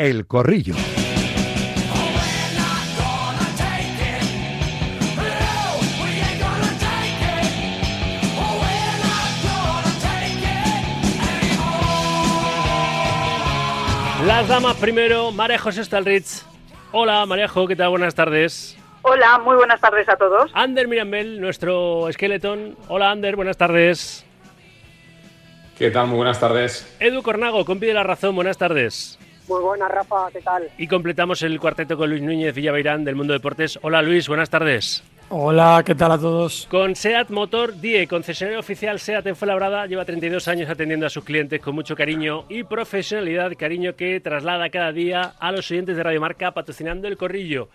El Corrillo. Las damas primero, Marejo Stalritz. Hola Marejo, ¿qué tal? Buenas tardes. Hola, muy buenas tardes a todos. Ander Mirambel, nuestro esqueleton. Hola Ander, buenas tardes. ¿Qué tal? Muy buenas tardes. Edu Cornago, compi de la razón, buenas tardes. Muy buenas, Rafa, ¿qué tal? Y completamos el cuarteto con Luis Núñez Villaveirán del Mundo Deportes. Hola Luis, buenas tardes. Hola, ¿qué tal a todos? Con SEAT Motor Die, concesionario oficial SEAT en Fuenlabrada, lleva 32 años atendiendo a sus clientes con mucho cariño y profesionalidad, cariño que traslada cada día a los oyentes de Radio Marca patrocinando el corrillo.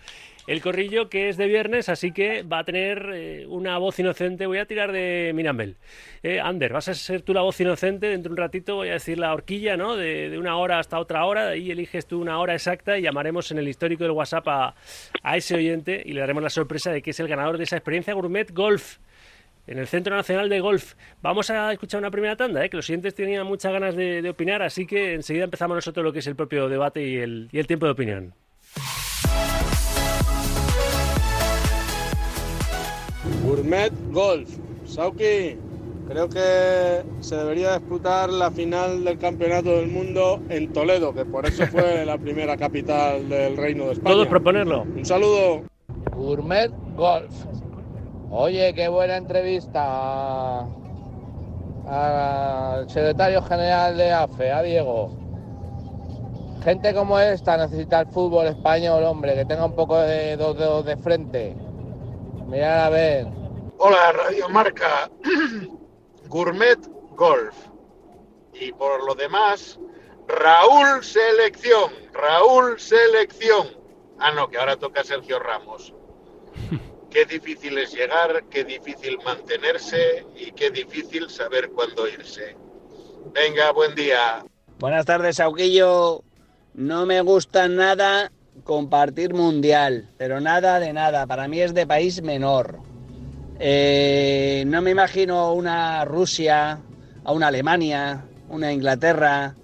El corrillo que es de viernes, así que va a tener eh, una voz inocente. Voy a tirar de Mirambel. Eh, Ander, vas a ser tú la voz inocente. Dentro de un ratito voy a decir la horquilla, ¿no? De, una hora hasta otra hora. Ahí eliges tú una hora exacta y llamaremos en el histórico del WhatsApp a, ese oyente y le daremos la sorpresa de que es el ganador de esa experiencia gourmet golf en el Centro Nacional de Golf. Vamos a escuchar una primera tanda, ¿eh? que los oyentes tenían muchas ganas de, opinar, así que enseguida empezamos nosotros lo que es el propio debate y el, y el tiempo de opinión. Gourmet Golf. Sauki, creo que se debería disputar la final del Campeonato del Mundo en Toledo, que por eso fue la primera capital del Reino de España. Todos proponerlo. Un saludo. Gourmet Golf. Oye, qué buena entrevista al secretario general de AFE, a Diego. Gente como esta necesita el fútbol español, hombre, que tenga un poco de dos dedos de frente. Mira a ver. Hola, Radio Marca. Gourmet Golf. Y por lo demás, Raúl Selección. Raúl Selección. Ah, no, que ahora toca Sergio Ramos. Qué difícil es llegar, qué difícil mantenerse y qué difícil saber cuándo irse. Venga, buen día. Buenas tardes, Auquillo. No me gusta nada compartir mundial, pero nada de nada. Para mí es de país menor. Eh, no me imagino una Rusia, a una Alemania, una Inglaterra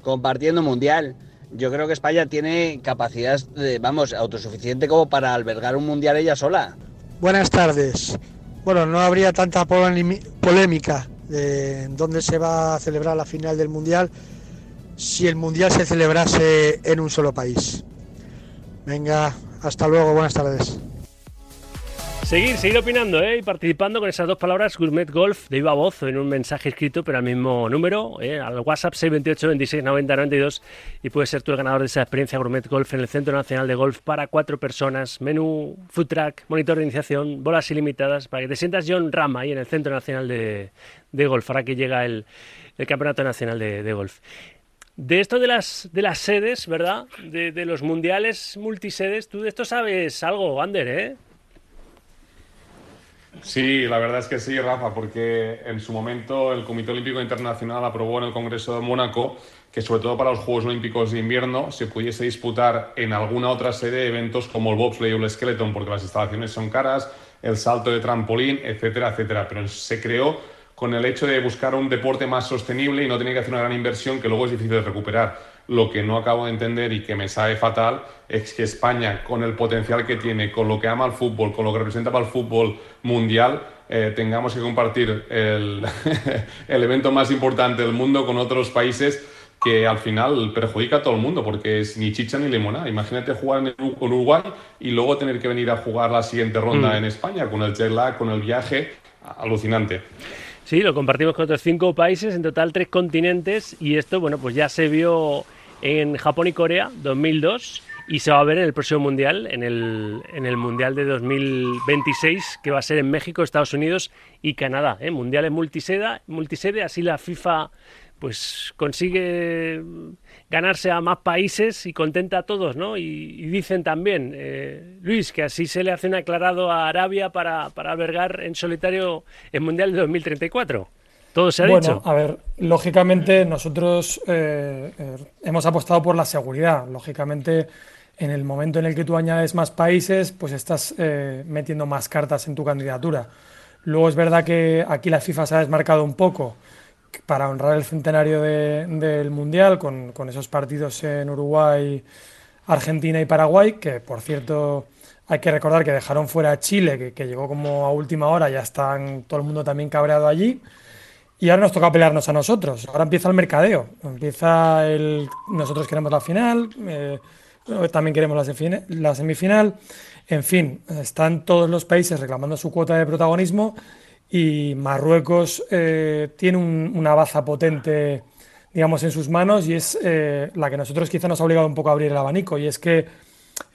compartiendo mundial. Yo creo que España tiene capacidad, de, vamos, autosuficiente como para albergar un mundial ella sola. Buenas tardes. Bueno, no habría tanta polémica de dónde se va a celebrar la final del mundial si el mundial se celebrase en un solo país. Venga, hasta luego, buenas tardes. Seguir, seguir opinando ¿eh? y participando con esas dos palabras, Gourmet Golf, de viva voz, en un mensaje escrito, pero al mismo número, ¿eh? al WhatsApp 628 26 90 92, y puedes ser tú el ganador de esa experiencia Gourmet Golf en el Centro Nacional de Golf para cuatro personas, menú, food track, monitor de iniciación, bolas ilimitadas, para que te sientas John Rama ahí en el Centro Nacional de, Golf, para que llega el, Campeonato Nacional de Golf. De esto de las, de las sedes, ¿verdad? De, los mundiales multisedes, tú de esto sabes algo, Ander, ¿eh? Sí, la verdad es que sí, Rafa, porque en su momento el Comité Olímpico Internacional aprobó en el Congreso de Mónaco que sobre todo para los Juegos Olímpicos de invierno se pudiese disputar en alguna otra sede eventos como el bobsleigh o el skeleton, porque las instalaciones son caras, el salto de trampolín, etcétera, etcétera. Pero se creó con el hecho de buscar un deporte más sostenible y no tener que hacer una gran inversión que luego es difícil de recuperar. Lo que no acabo de entender y que me sabe fatal es que España, con el potencial que tiene, con lo que ama el fútbol, con lo que representa para el fútbol mundial, eh, tengamos que compartir el, el evento más importante del mundo con otros países que al final perjudica a todo el mundo porque es ni chicha ni limona. Imagínate jugar en Uruguay y luego tener que venir a jugar la siguiente ronda mm. en España con el jet lag, con el viaje. Alucinante. Sí, lo compartimos con otros cinco países, en total tres continentes, y esto, bueno, pues ya se vio en Japón y Corea 2002 y se va a ver en el próximo mundial, en el, en el mundial de 2026, que va a ser en México, Estados Unidos y Canadá. ¿eh? Mundiales multisede, multisede, así la FIFA pues consigue ganarse a más países y contenta a todos, ¿no? Y, dicen también, eh, Luis, que así se le hace un aclarado a Arabia para, para albergar en solitario el Mundial de 2034. Todo se ha bueno, a ver, lógicamente nosotros eh, eh, hemos apostado por la seguridad. Lógicamente, en el momento en el que tú añades más países, pues estás metiendo más cartas en tu candidatura. Luego es verdad que aquí la FIFA se ha desmarcado un poco para honrar el centenario del Mundial con, esos partidos en Uruguay, Argentina y Paraguay, que por cierto hay que recordar que dejaron fuera a Chile, que, llegó como a última hora, ya están todo el mundo también cabreado allí. Y ahora nos toca pelearnos a nosotros. Ahora empieza el mercadeo. Empieza el. Nosotros queremos la final, eh, también queremos la, la semifinal. En fin, están todos los países reclamando su cuota de protagonismo y Marruecos eh, tiene una baza potente, digamos, en sus manos y es eh, la que nosotros quizá nos ha obligado un poco a abrir el abanico. Y es que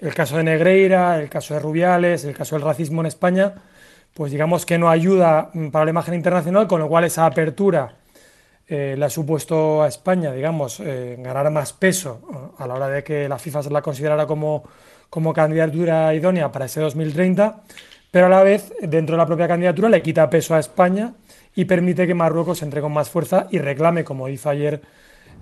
el caso de Negreira, el caso de Rubiales, el caso del racismo en España, pues digamos que no ayuda mm, para la imagen internacional, con lo cual esa apertura eh, le ha supuesto a España, digamos, ganar más peso a la hora de que la FIFA se la considerara como, como candidatura idónea para ese 2030 pero a la vez, dentro de la propia candidatura, le quita peso a España y permite que Marruecos entre con más fuerza y reclame, como hizo ayer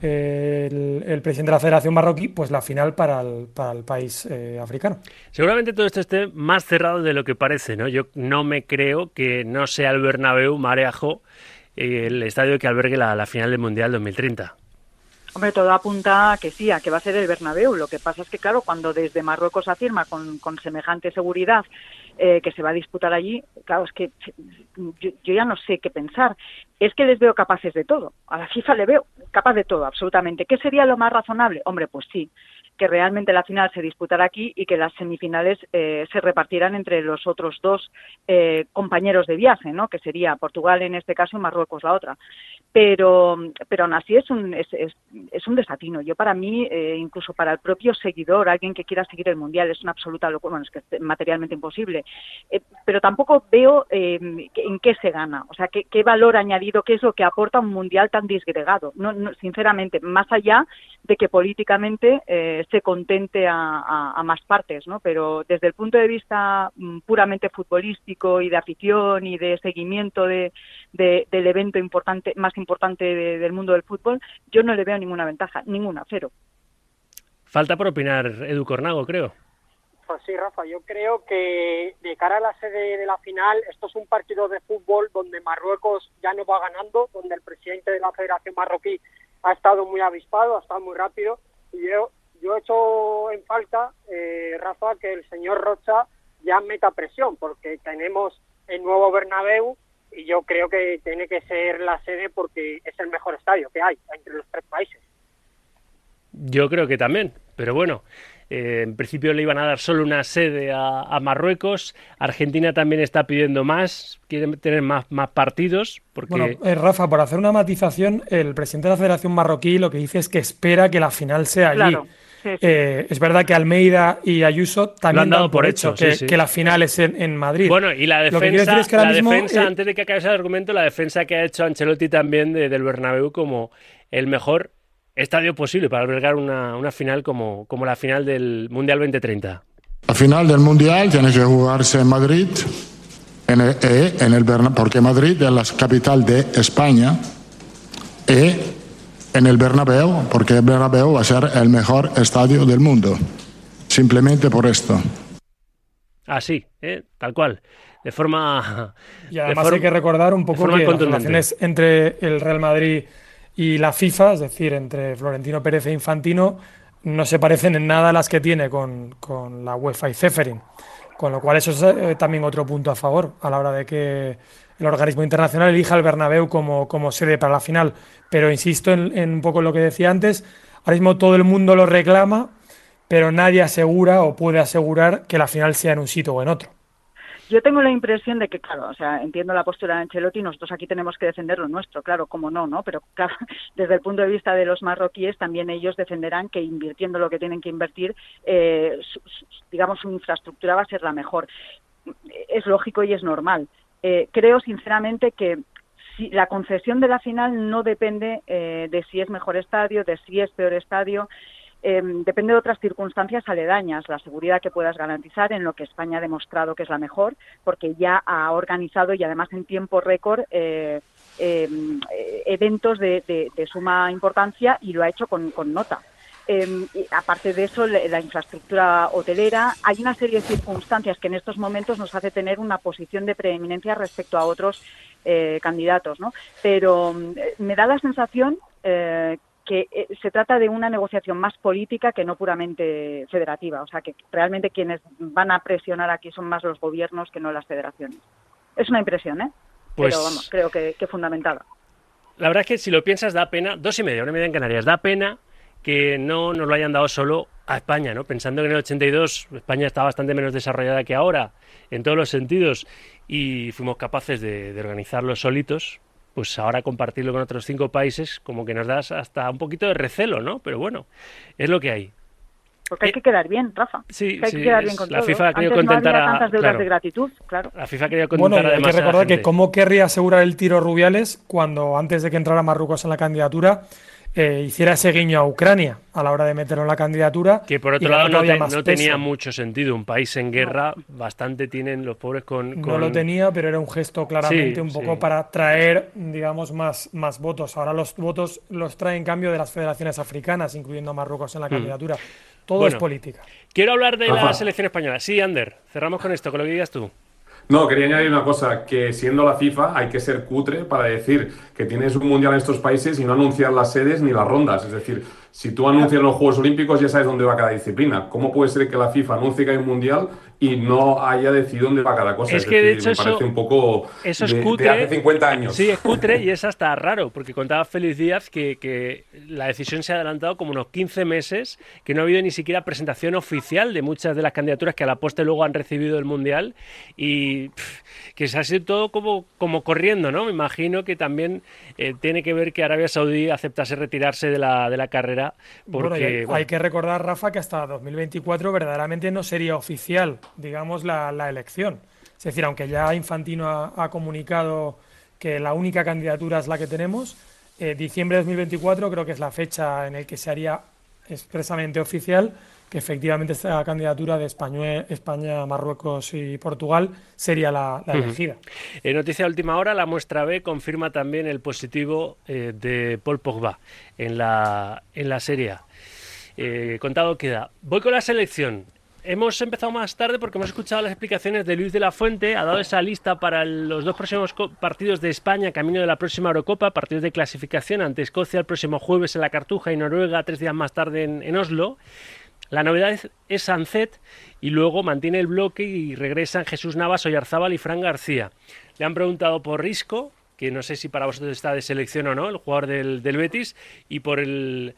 eh, el, presidente de la Federación Marroquí, pues la final para el, país eh, africano. Seguramente todo esto esté más cerrado de lo que parece, ¿no? Yo no me creo que no sea el Bernabéu, Mareajo, el estadio que albergue la, la final del Mundial 2030. Hombre, todo apunta a que sí, a que va a ser el Bernabéu. Lo que pasa es que, claro, cuando desde Marruecos afirma con, con semejante seguridad eh, que se va a disputar allí, claro, es que yo, ya no sé qué pensar. Es que les veo capaces de todo. A la FIFA le veo capaz de todo, absolutamente. ¿Qué sería lo más razonable? Hombre, pues sí, que realmente la final se disputara aquí y que las semifinales eh, se repartieran entre los otros dos eh, compañeros de viaje, ¿no? Que sería Portugal en este caso y Marruecos la otra pero, pero aún así es un, es, un desatino. Yo para mí, eh, incluso para el propio seguidor, alguien que quiera seguir el Mundial, es una absoluta locura, bueno, es que es materialmente imposible, eh, pero tampoco veo eh, en qué se gana, o sea, qué, qué, valor añadido, qué es lo que aporta un Mundial tan disgregado. No, sinceramente, más allá de que políticamente se contente a, más partes, ¿no? Pero desde el punto de vista mm, puramente futbolístico y de afición y de seguimiento de, de, del evento importante, más importante, importante del mundo del fútbol, yo no le veo ninguna ventaja, ninguna, cero. Falta por opinar Edu Cornago, creo. Pues sí, Rafa, yo creo que de cara a la sede de la final, esto es un partido de fútbol donde Marruecos ya no va ganando, donde el presidente de la Federación Marroquí ha estado muy avispado, ha estado muy rápido, y yo, yo he hecho en falta, eh, Rafa, que el señor Rocha ya meta presión, porque tenemos el nuevo Bernabéu, y yo creo que tiene que ser la sede porque es el mejor estadio que hay entre los tres países. Yo creo que también, pero bueno, eh, en principio le iban a dar solo una sede a, Marruecos. Argentina también está pidiendo más, quiere tener más, más partidos. Porque... Bueno, eh, Rafa, por hacer una matización, el presidente de la Federación Marroquí lo que dice es que espera que la final sea allí. Eh, es verdad que Almeida y Ayuso también han dado por hecho, que, la final es en, Madrid. Bueno, y la defensa, la defensa eh, antes de que acabe ese argumento, la defensa que ha hecho Ancelotti también del Bernabéu como el mejor estadio posible para albergar una, una final como, como la final del Mundial 2030. La final del Mundial tiene que jugarse en Madrid, en el, eh, en el porque Madrid es la capital de España y en el Bernabéu, porque el Bernabéu va a ser el mejor estadio del mundo. Simplemente por esto. Así, ¿eh? tal cual. De forma. Y además hay que recordar un poco que las relaciones entre el Real Madrid y la FIFA, es decir, entre Florentino Pérez e Infantino, no se parecen en nada a las que tiene con, con la UEFA y Ceferin. Con lo cual, eso es eh, también otro punto a favor a la hora de que el organismo internacional elija el Bernabéu como, como sede para la final. Pero insisto en, en un poco lo que decía antes, ahora mismo todo el mundo lo reclama, pero nadie asegura o puede asegurar que la final sea en un sitio o en otro. Yo tengo la impresión de que, claro, o sea, entiendo la postura de Ancelotti, nosotros aquí tenemos que defender lo nuestro, claro, como no, ¿no? Pero claro, desde el punto de vista de los marroquíes, también ellos defenderán que invirtiendo lo que tienen que invertir, eh, digamos, su infraestructura va a ser la mejor. Es lógico y es normal. Eh, creo sinceramente que si la concesión de la final no depende eh, de si es mejor estadio, de si es peor estadio, eh, depende de otras circunstancias aledañas, la seguridad que puedas garantizar, en lo que España ha demostrado que es la mejor, porque ya ha organizado y además en tiempo récord eventos de, suma importancia y lo ha hecho con nota. Eh, aparte de eso, la infraestructura hotelera, hay una serie de circunstancias que en estos momentos nos hace tener una posición de preeminencia respecto a otros eh, candidatos, ¿no? Pero me da la sensación eh, que eh, se trata de una negociación más política que no puramente federativa. O sea, que realmente quienes van a presionar aquí son más los gobiernos que no las federaciones. Es una impresión, ¿eh? Pues- Pero vamos, creo que, que fundamentada. La verdad es que si lo piensas da pena, dos y media, una y media en Canarias, da pena que no nos lo hayan dado solo a España, ¿no? Pensando que en el 82 España está bastante menos desarrollada que ahora, en todos los sentidos, y fuimos capaces de, de organizarlo solitos, pues ahora compartirlo con otros cinco países como que nos das hasta un poquito de recelo, ¿no? Pero bueno, es lo que hay. Porque hay que quedar bien, Rafa. Sí, Que hay sí, que quedar bien con la todo. FIFA ha querido contentar no tantas deudas claro. de gratitud, claro. La FIFA quería Bueno, contentar hay que además a la recordar que cómo querría asegurar el tiro Rubiales cuando antes de que entrara Marruecos en la candidatura eh, hiciera ese guiño a Ucrania a la hora de meterlo en la candidatura. Que por otro lado no, te- no tenía mucho sentido. Un país en guerra, bastante tienen los pobres con... No con- lo tenía, pero era un gesto claramente Sí, un poco sí. para traer, digamos, más, más votos. Ahora los votos los trae en cambio de las federaciones africanas, incluyendo a Marruecos en la Mm. candidatura. Todo Bueno. es política. Quiero hablar de la selección española. Sí, Ander, cerramos con esto, con lo que digas tú. No, quería añadir una cosa, que siendo la FIFA hay que ser cutre para decir que tienes un mundial en estos países y no anunciar las sedes ni las rondas. Es decir, si tú anuncias los Juegos Olímpicos ya sabes dónde va cada disciplina. ¿Cómo puede ser que la FIFA anuncie que hay un mundial y no haya decidido dónde va cada cosa? Es que, de decir, hecho, me parece eso- un poco Eso es de, de cutre. hace 50 años. Sí, es cutre y es hasta raro, porque contaba Félix Díaz que, que la decisión se ha adelantado como unos 15 meses, que no ha habido ni siquiera presentación oficial de muchas de las candidaturas que a la poste luego han recibido el Mundial y pff, que se ha sido todo como, como corriendo, ¿no? Me imagino que también eh, tiene que ver que Arabia Saudí aceptase retirarse de la, de la carrera porque... Bueno, hay, bueno, hay que recordar, Rafa, que hasta 2024 verdaderamente no sería oficial, digamos, la, la elección. Es decir, aunque ya Infantino ha, ha comunicado que la única candidatura es la que tenemos, eh, diciembre de 2024 creo que es la fecha en la que se haría expresamente oficial que efectivamente esta candidatura de España, España Marruecos y Portugal sería la, elegida. En noticia de última hora, la muestra B confirma también el positivo eh, de Paul Pogba en la, en la Serie A. Eh, contado queda. Voy con la selección. Hemos empezado más tarde porque hemos escuchado las explicaciones de Luis de la Fuente. Ha dado esa lista para los dos próximos partidos de España, camino de la próxima Eurocopa, partidos de clasificación ante Escocia el próximo jueves en la Cartuja y Noruega tres días más tarde en, en Oslo. La novedad es, es y luego mantiene el bloque y regresan Jesús Navas, Oyarzábal y Fran García. Le han preguntado por Risco, que no sé si para vosotros está de selección o no, el jugador del, del Betis, y por el,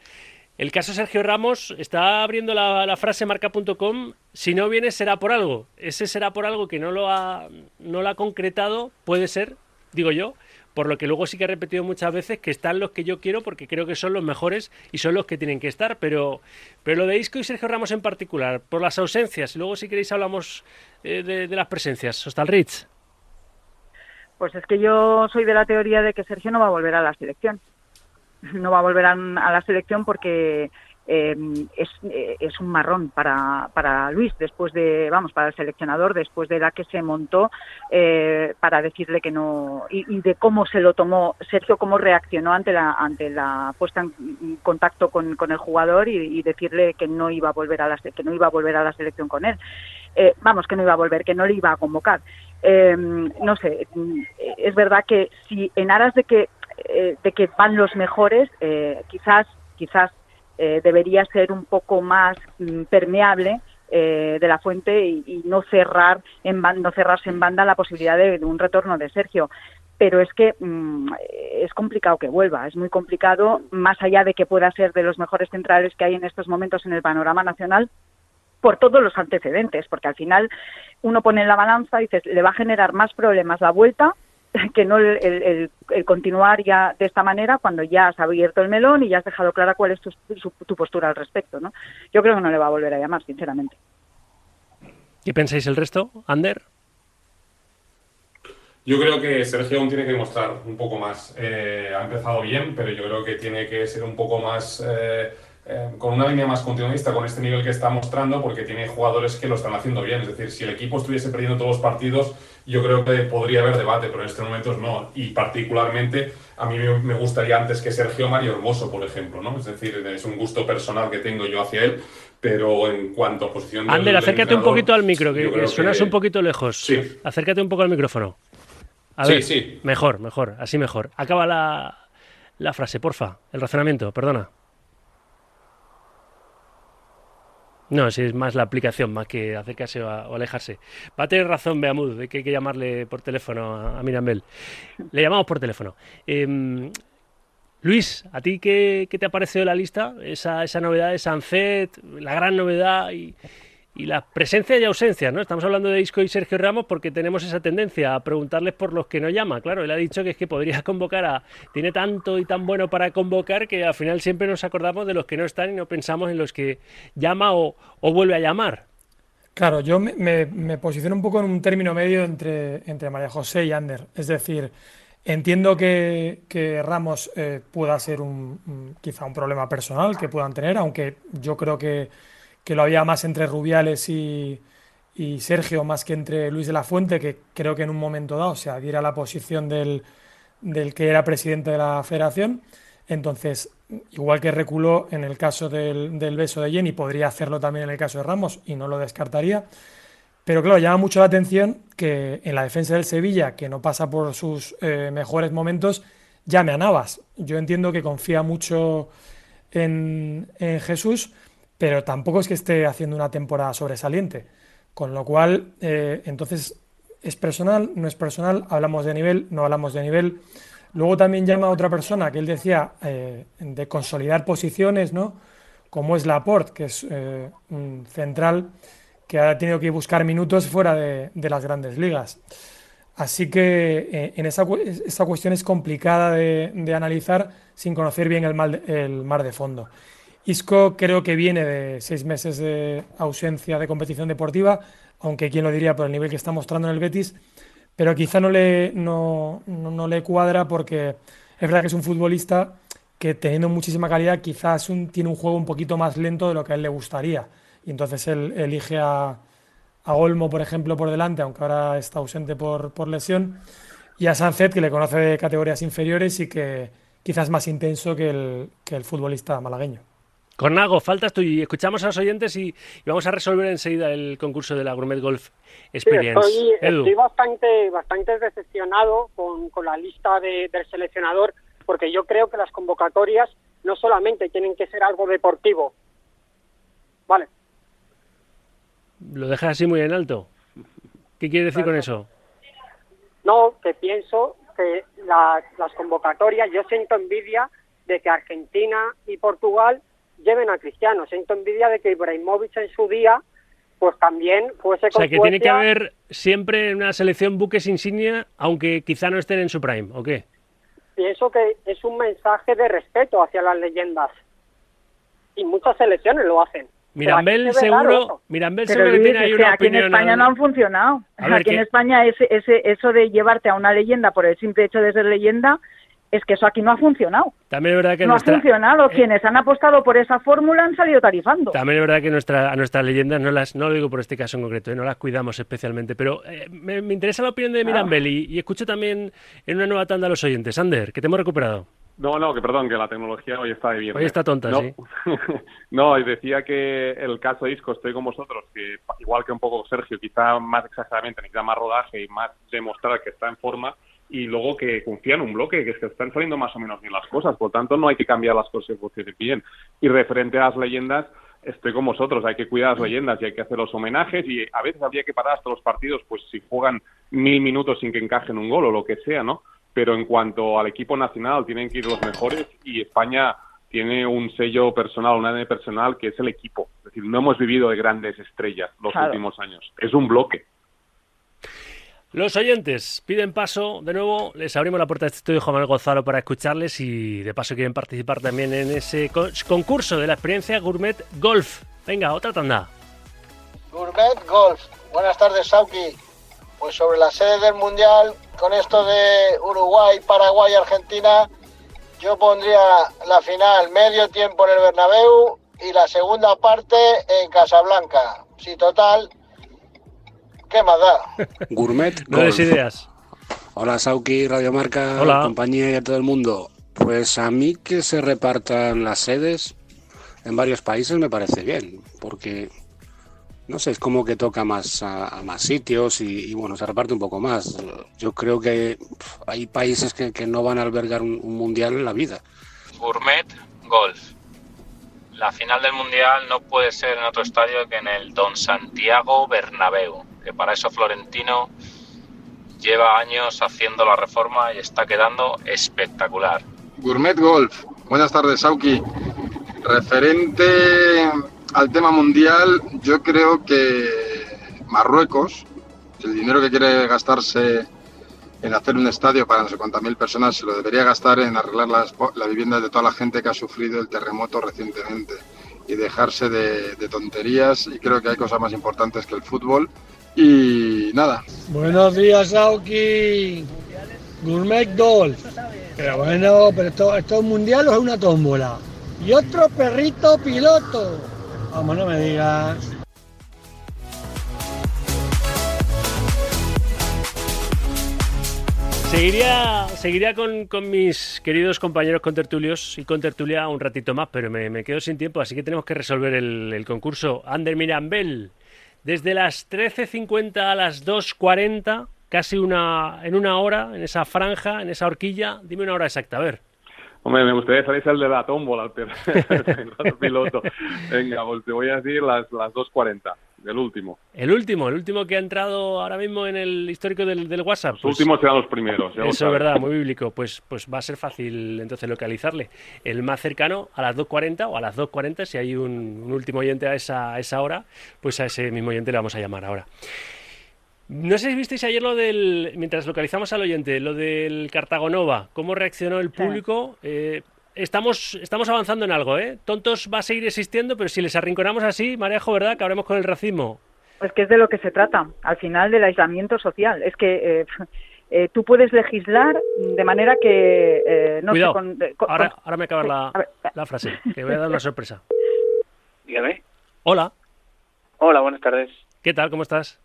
el caso Sergio Ramos. Está abriendo la, la frase marca.com, si no viene será por algo. Ese será por algo que no lo ha, no lo ha concretado, puede ser, digo yo, por lo que luego sí que he repetido muchas veces que están los que yo quiero porque creo que son los mejores y son los que tienen que estar, pero, pero lo de Isco y Sergio Ramos en particular, por las ausencias, y luego si queréis hablamos eh, de, las presencias. Hostalrich. Pues es que yo soy de la teoría de que Sergio no va a volver a la selección. No va a volver a, a la selección porque eh, es, es un marrón para, para Luis después de, vamos, para el seleccionador después de la que se montó eh, para decirle que no y, de cómo se lo tomó Sergio, cómo reaccionó ante la ante la puesta en contacto con, con el jugador y, decirle que no iba a volver a la que no iba a volver a la selección con él. Eh, vamos, que no iba a volver, que no le iba a convocar. Eh, no sé, es verdad que si en aras de que eh, de que van los mejores, eh, quizás quizás eh, debería ser un poco más mm, permeable eh, de la fuente y, no cerrar en no cerrarse en banda la posibilidad de, de un retorno de Sergio. Pero es que mm, es complicado que vuelva, es muy complicado, más allá de que pueda ser de los mejores centrales que hay en estos momentos en el panorama nacional, por todos los antecedentes, porque al final uno pone en la balanza y dices, le va a generar más problemas la vuelta que no el, el- el- el continuar ya de esta manera cuando ya has abierto el melón y ya has dejado clara cuál es tu, su- tu postura al respecto. ¿no? Yo creo que no le va a volver a llamar, sinceramente. ¿Qué pensáis el resto, Ander? Yo creo que Sergio aún tiene que demostrar un poco más. Eh, ha empezado bien, pero yo creo que tiene que ser un poco más, eh, eh, con una línea más continuista, con este nivel que está mostrando, porque tiene jugadores que lo están haciendo bien. Es decir, si el equipo estuviese perdiendo todos los partidos, yo creo que podría haber debate, pero en estos momentos no. Y particularmente, a mí me gustaría antes que Sergio Mario Hermoso, por ejemplo, ¿no? Es decir, es un gusto personal que tengo yo hacia él, pero en cuanto a posición Ander, del acércate un poquito al micro, que, suenas que- un poquito lejos. Sí. Acércate un poco al micrófono. A sí, ver, sí. Mejor, mejor, así mejor. Acaba la, la frase, porfa. El razonamiento, perdona. No, si es más la aplicación, más que acercarse o, alejarse. Va a tener razón Beamud, de que hay que llamarle por teléfono a, Mirambel. Le llamamos por teléfono. Em, Luis, ¿a ti qué, qué te ha parecido la lista? Esa, esa novedad de Sancet, la gran novedad y, y la presencia y ausencia, ¿no? Estamos hablando de Isco y Sergio Ramos porque tenemos esa tendencia a preguntarles por los que no llama. Claro, él ha dicho que es que podría convocar a... Tiene tanto y tan bueno para convocar que al final siempre nos acordamos de los que no están y no pensamos en los que llama o, o vuelve a llamar. Claro, yo me, posiciono un poco en un término medio entre, entre María José y Ander. Es decir, entiendo que, Ramos eh, pueda ser un- quizá un problema personal que puedan tener, aunque yo creo que, que lo había más entre Rubiales y, y Sergio más que entre Luis de la Fuente, que creo que en un momento dado se adhiera a la posición del, del que era presidente de la federación. Entonces, igual que reculó en el caso del, del beso de Jenny, podría hacerlo también en el caso de Ramos y no lo descartaría. Pero claro, llama mucho la atención que en la defensa del Sevilla, que no pasa por sus eh, mejores momentos, llame a Navas. Yo entiendo que confía mucho en, en Jesús, pero tampoco es que esté haciendo una temporada sobresaliente. Con lo cual, eh, entonces, ¿es personal? ¿No es personal? ¿Hablamos de nivel? ¿No hablamos de nivel? Luego también llama a otra persona que él decía eh, de consolidar posiciones, ¿no? Como es Laporte, que es eh, un central que ha tenido que buscar minutos fuera de, las grandes ligas. Así que en esa, esa cuestión es complicada de, analizar sin conocer bien el mar de fondo. Isco creo que viene de seis meses de ausencia de competición deportiva, aunque quién lo diría por el nivel que está mostrando en el Betis, pero quizá no le, no, no- no le cuadra porque es verdad que es un futbolista que teniendo muchísima calidad quizás un- tiene un juego un poquito más lento de lo que a él le gustaría. Y entonces él elige a, a Olmo, por ejemplo, por delante, aunque ahora está ausente por, por lesión, y a Sancet, que le conoce de categorías inferiores y que quizás más intenso que el, que el futbolista malagueño. Cornago, faltas tú y escuchamos a los oyentes y, y vamos a resolver enseguida el concurso de la Gourmet Golf Sí, Experience. estoy, Edu. estoy bastante, bastante decepcionado con, con la lista de- del seleccionador, porque yo creo que las convocatorias no solamente tienen que ser algo deportivo. Vale, Lo dejas así muy en alto. ¿Qué quiere decir con eso? no, que pienso que las convocatorias, yo siento envidia de que Argentina y Portugal lleven a Cristiano, siento envidia de que Ibrahimovic en su día, pues también fuese O sea, que tiene que haber siempre en una selección buques insignia, aunque quizá no estén en su prime, ¿o qué? pienso que es un mensaje de respeto hacia las leyendas. Y muchas selecciones lo hacen. Mirambel se seguro. Mirambel Pero seguro que tiene ahí una aquí en. España no han funcionado. A ver, aquí en España ese, ese, eso de llevarte a una leyenda por el simple hecho de ser leyenda, es que eso aquí no ha funcionado. También es verdad que no nuestra, ha funcionado. eh, Quienes han apostado por esa fórmula han salido tarifando. También es verdad que nuestra, a nuestras leyendas no las, no lo digo por este caso en concreto, eh, no las cuidamos especialmente, pero eh, me, me interesa la opinión de Mirambel y, y escucho también en una nueva tanda a los oyentes. Ander, que te hemos recuperado. No, no, que perdón, que la tecnología hoy está de viernes. Hoy está tonta, no, sí. no, y decía que el caso de Isco, estoy con vosotros, que igual que un poco Sergio, quizá más exageradamente, necesita más rodaje y más demostrar que está en forma, y luego que confía en un bloque, que es que están saliendo más o menos bien las cosas, por tanto no hay que cambiar las cosas que funcionen bien. Y referente a las leyendas, estoy con vosotros, hay que cuidar las leyendas y hay que hacer los homenajes y a veces habría que parar hasta los partidos, pues si juegan mil minutos sin que encajen un gol o lo que sea, ¿no? Pero en cuanto al equipo nacional, tienen que ir los mejores y España tiene un sello personal, un ADN personal que es el equipo. Es decir, no hemos vivido de grandes estrellas los Claro. últimos años. Es un bloque. Los oyentes piden paso, de nuevo, les abrimos la puerta de este estudio Juan Manuel Gonzalo para escucharles y de paso quieren participar también en ese co- concurso de la experiencia Gourmet Golf. Venga, otra tanda. Gourmet Golf. Buenas tardes, Sauki. Pues sobre la sede del Mundial, con esto de Uruguay, Paraguay, Argentina, yo pondría la final medio tiempo en el Bernabéu y la segunda parte en Casablanca. Sí, total, ¿qué más da? Gourmet No Golf. ideas. Hola Sauki, Radio Marca, Hola. compañía y a todo el mundo. Pues a mí que se repartan las sedes en varios países me parece bien, porque no sé, es como que toca más a, más sitios y, bueno, se reparte un poco más. Yo creo que hay países que, no van a albergar un, mundial en la vida. Gourmet Golf. La final del mundial no puede ser en otro estadio que en el Don Santiago Bernabéu, que para eso Florentino lleva años haciendo la reforma y está quedando espectacular. Gourmet Golf. Buenas tardes, Sauki. Referente al tema mundial, yo creo que Marruecos, el dinero que quiere gastarse en hacer un estadio para no sé cuántas mil personas, se lo debería gastar en arreglar las, la vivienda de toda la gente que ha sufrido el terremoto recientemente y dejarse de, de tonterías. Y creo que hay cosas más importantes que el fútbol. Y nada. Buenos días, Auki. Gourmet Golf. Pero bueno, pero esto, esto es mundial o es una tómbola. Y otro perrito piloto. Vamos, no me digas. Seguiría, seguiría con, con, mis queridos compañeros contertulios y con tertulia un ratito más, pero me, me, quedo sin tiempo, así que tenemos que resolver el, el concurso. Ander Mirambel, desde las 13.50 a las 2.40, casi una, en una hora, en esa franja, en esa horquilla, dime una hora exacta, a ver. Hombre, me gustaría salir el de la tómbola, el piloto. Venga, pues te voy a decir las, las 2.40, el último. El último, el último que ha entrado ahora mismo en el histórico del, del WhatsApp. Los pues últimos serán los primeros. Eso es verdad, muy bíblico. Pues, pues va a ser fácil entonces localizarle. El más cercano a las 2.40 o a las 2.40, si hay un, un, último oyente a esa, a esa hora, pues a ese mismo oyente le vamos a llamar ahora. No sé si visteis ayer lo del, mientras localizamos al oyente, lo del Cartagonova, cómo reaccionó el público. Eh, estamos, estamos avanzando en algo, ¿eh? Tontos va a seguir existiendo, pero si les arrinconamos así, Marejo, ¿verdad? Acabaremos con el racismo. Es que es de lo que se trata, al final del aislamiento social. Es que eh, eh, tú puedes legislar de manera que... no Cuidado, ahora, ahora, me acaba la, la frase, que voy a dar una sorpresa. Dígame. Hola. Hola, buenas tardes. ¿Qué tal? ¿Cómo estás?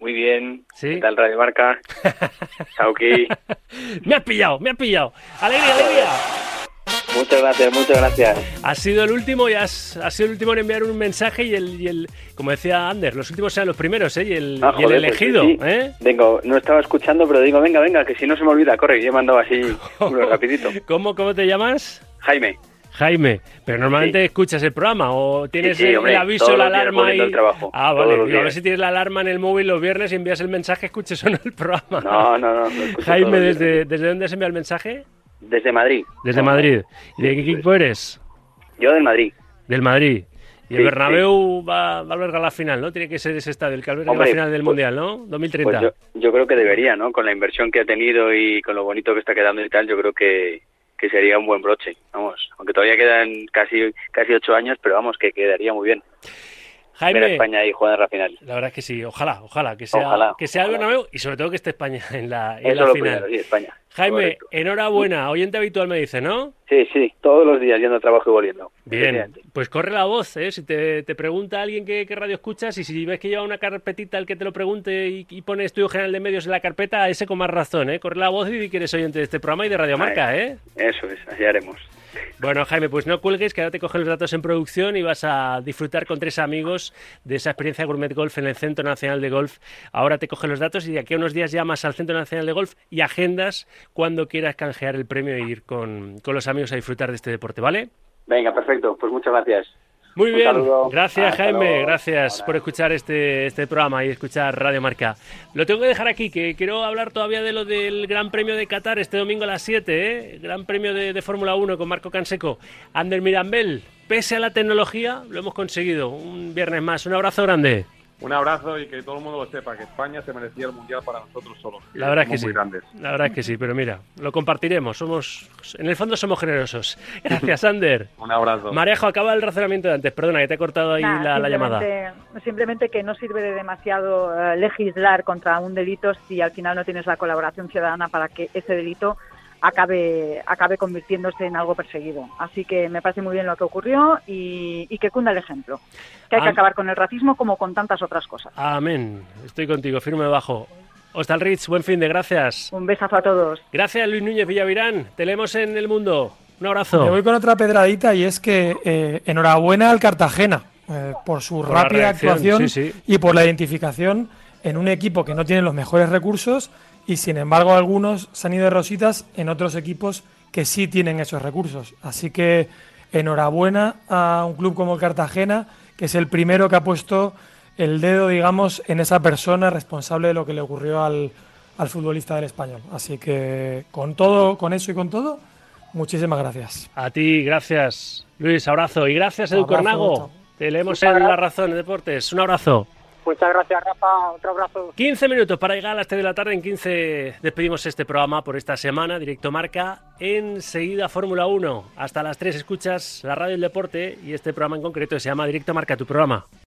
Muy bien. ¿Sí? ¿Qué tal Radio Marca? Sauki. me has pillado, me has pillado. ¡Alegría, alegría! Muchas gracias, muchas gracias. Has sido el último y has, sido el último en enviar un mensaje y el, y el como decía Ander, los últimos sean los primeros, ¿eh? Y el, ah, pues elegido, ¿eh? Vengo, no estaba escuchando, pero digo, venga, venga, que si no se me olvida, corre, yo he mandado así uno rapidito. ¿Cómo, ¿Cómo te llamas? Jaime. Jaime, pero normalmente escuchas el programa o tienes el, aviso, la alarma y... ah, vale. a ver si tienes la alarma en el móvil los viernes y envías el mensaje, escuches o no el programa. No, no, no. Jaime, ¿desde, ¿desde dónde has enviado el mensaje? Desde Madrid. Desde Madrid. ¿Y de qué equipo eres? Yo del Madrid. Del Madrid. Y el Bernabéu va, a albergar la final, ¿no? Tiene que ser ese estadio el que alberga la final del pues, Mundial, ¿no? 2030. Pues yo, yo creo que debería, ¿no? Con la inversión que ha tenido y con lo bonito que está quedando y tal, yo creo que, que sería un buen broche, vamos, aunque todavía quedan casi casi ocho años, pero vamos, que quedaría muy bien. Jaime, España y jugar en la final. La verdad es que sí, ojalá, ojalá, que sea, que sea el Bernabéu y sobre todo que esté España en la, en la final. España. Jaime, enhorabuena, oyente habitual me dice, ¿no? Sí, sí, todos los días yendo a trabajo y volviendo. Bien, pues corre la voz, ¿eh? Si te, te pregunta alguien qué, radio escuchas y si ves que lleva una carpetita al que te lo pregunte y, y pone estudio general de medios en la carpeta, ese con más razón, ¿eh? Corre la voz y di que eres oyente de este programa y de Radio Marca, ¿eh? Eso es, así haremos. Bueno, Jaime, pues no cuelgues, que ahora te cogen los datos en producción y vas a disfrutar con tres amigos de esa experiencia Gourmet Golf en el Centro Nacional de Golf. Ahora te cogen los datos y de aquí a unos días llamas al Centro Nacional de Golf y agendas cuando quieras canjear el premio e ir con, con los amigos a disfrutar de este deporte, ¿vale? Venga, perfecto. Pues muchas gracias. Muy bien, gracias Jaime, gracias por escuchar este, este programa y escuchar Radio Marca. Lo tengo que dejar aquí, que quiero hablar todavía de lo del Gran Premio de Qatar este domingo a las 7, ¿eh? Gran Premio de, de Fórmula 1 con Marco Canseco. Ander Mirambel, pese a la tecnología, lo hemos conseguido. Un viernes más, un abrazo grande. Un abrazo y que todo el mundo lo sepa, que España se merecía el Mundial para nosotros solos. La verdad es que sí. La verdad es que sí, pero mira, lo compartiremos. Somos, en el fondo somos generosos. Gracias, Ander. Un abrazo. Marejo, acaba el razonamiento de antes. Perdona, que te he cortado ahí la, llamada. Simplemente que no sirve de demasiado eh, legislar contra un delito si al final no tienes la colaboración ciudadana para que ese delito acabe, acabe convirtiéndose en algo perseguido. Así que me parece muy bien lo que ocurrió y, que cunda el ejemplo. Que hay que acabar con el racismo como con tantas otras cosas. Amén. Estoy contigo, firme bajo. Hostal Ritz, buen fin de gracias. Un besazo a todos. Gracias Luis Núñez Villavirán. Te leemos en el mundo. Un abrazo. Me voy con otra pedradita y es que eh, enhorabuena al Cartagena eh, por su rápida actuación y por la identificación en un equipo que no tiene los mejores recursos y sin embargo algunos se han ido de rositas en otros equipos que sí tienen esos recursos. Así que enhorabuena a un club como el Cartagena, que es el primero que ha puesto el dedo, digamos, en esa persona responsable de lo que le ocurrió al, al futbolista del español. Así que con todo, con eso y con todo, muchísimas gracias. A ti, gracias, Luis, abrazo. Y gracias, Edu Cornago. Te leemos en La Razón de Deportes. Un abrazo. Muchas gracias, Rafa. Otro abrazo. 15 minutos para llegar a las 3 de la tarde. En 15 despedimos este programa por esta semana. Directo Marca. Enseguida Fórmula 1. Hasta las 3 escuchas la radio del deporte y este programa en concreto se llama Directo Marca, tu programa.